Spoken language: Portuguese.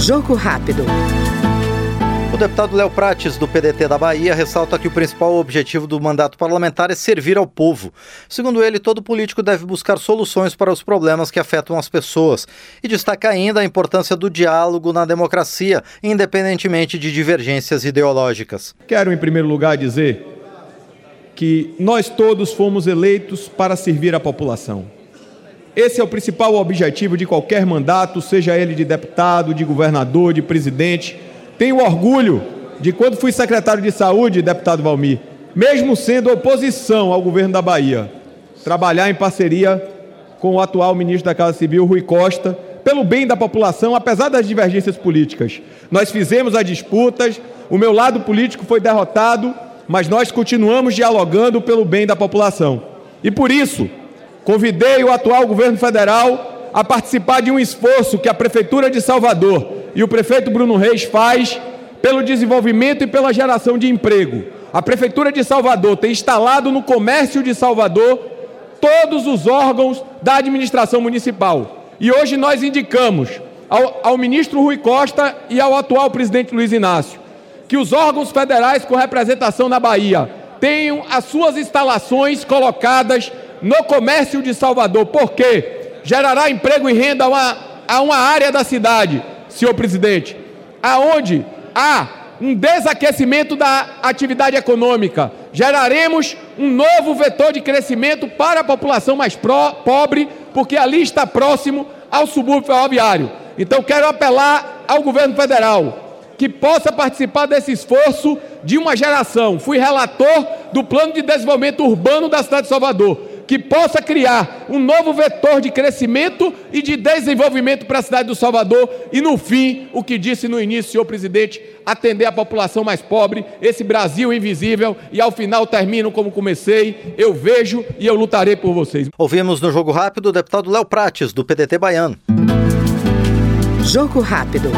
Jogo rápido. O deputado Léo Prates, do PDT da Bahia, ressalta que o principal objetivo do mandato parlamentar é servir ao povo. Segundo ele, todo político deve buscar soluções para os problemas que afetam as pessoas. E destaca ainda a importância do diálogo na democracia, independentemente de divergências ideológicas. Quero, em primeiro lugar, dizer que nós todos fomos eleitos para servir a população. Esse é o principal objetivo de qualquer mandato, seja ele de deputado, de governador, de presidente. Tenho orgulho de quando fui secretário de saúde, deputado Valmir, mesmo sendo oposição ao governo da Bahia, trabalhar em parceria com o atual ministro da Casa Civil, Rui Costa, pelo bem da população, apesar das divergências políticas. Nós fizemos as disputas, o meu lado político foi derrotado, mas nós continuamos dialogando pelo bem da população. E por isso, Convidei o atual governo federal a participar de um esforço que a Prefeitura de Salvador e o prefeito Bruno Reis faz pelo desenvolvimento e pela geração de emprego. A Prefeitura de Salvador tem instalado no comércio de Salvador todos os órgãos da administração municipal. E hoje nós indicamos ao, ao ministro Rui Costa e ao atual presidente Luiz Inácio que os órgãos federais com representação na Bahia tenham as suas instalações colocadas no comércio de Salvador, porque gerará emprego e renda a uma, a uma área da cidade, senhor presidente, aonde há um desaquecimento da atividade econômica. Geraremos um novo vetor de crescimento para a população mais pro, pobre, porque ali está próximo ao subúrbio ferroviário. Então quero apelar ao governo federal que possa participar desse esforço de uma geração. Fui relator do Plano de Desenvolvimento Urbano da cidade de Salvador que possa criar um novo vetor de crescimento e de desenvolvimento para a cidade do Salvador e, no fim, o que disse no início, senhor presidente, atender a população mais pobre, esse Brasil invisível, e ao final termino como comecei, eu vejo e eu lutarei por vocês. Ouvimos no Jogo Rápido o deputado Léo Prates, do PDT Baiano. Jogo Rápido.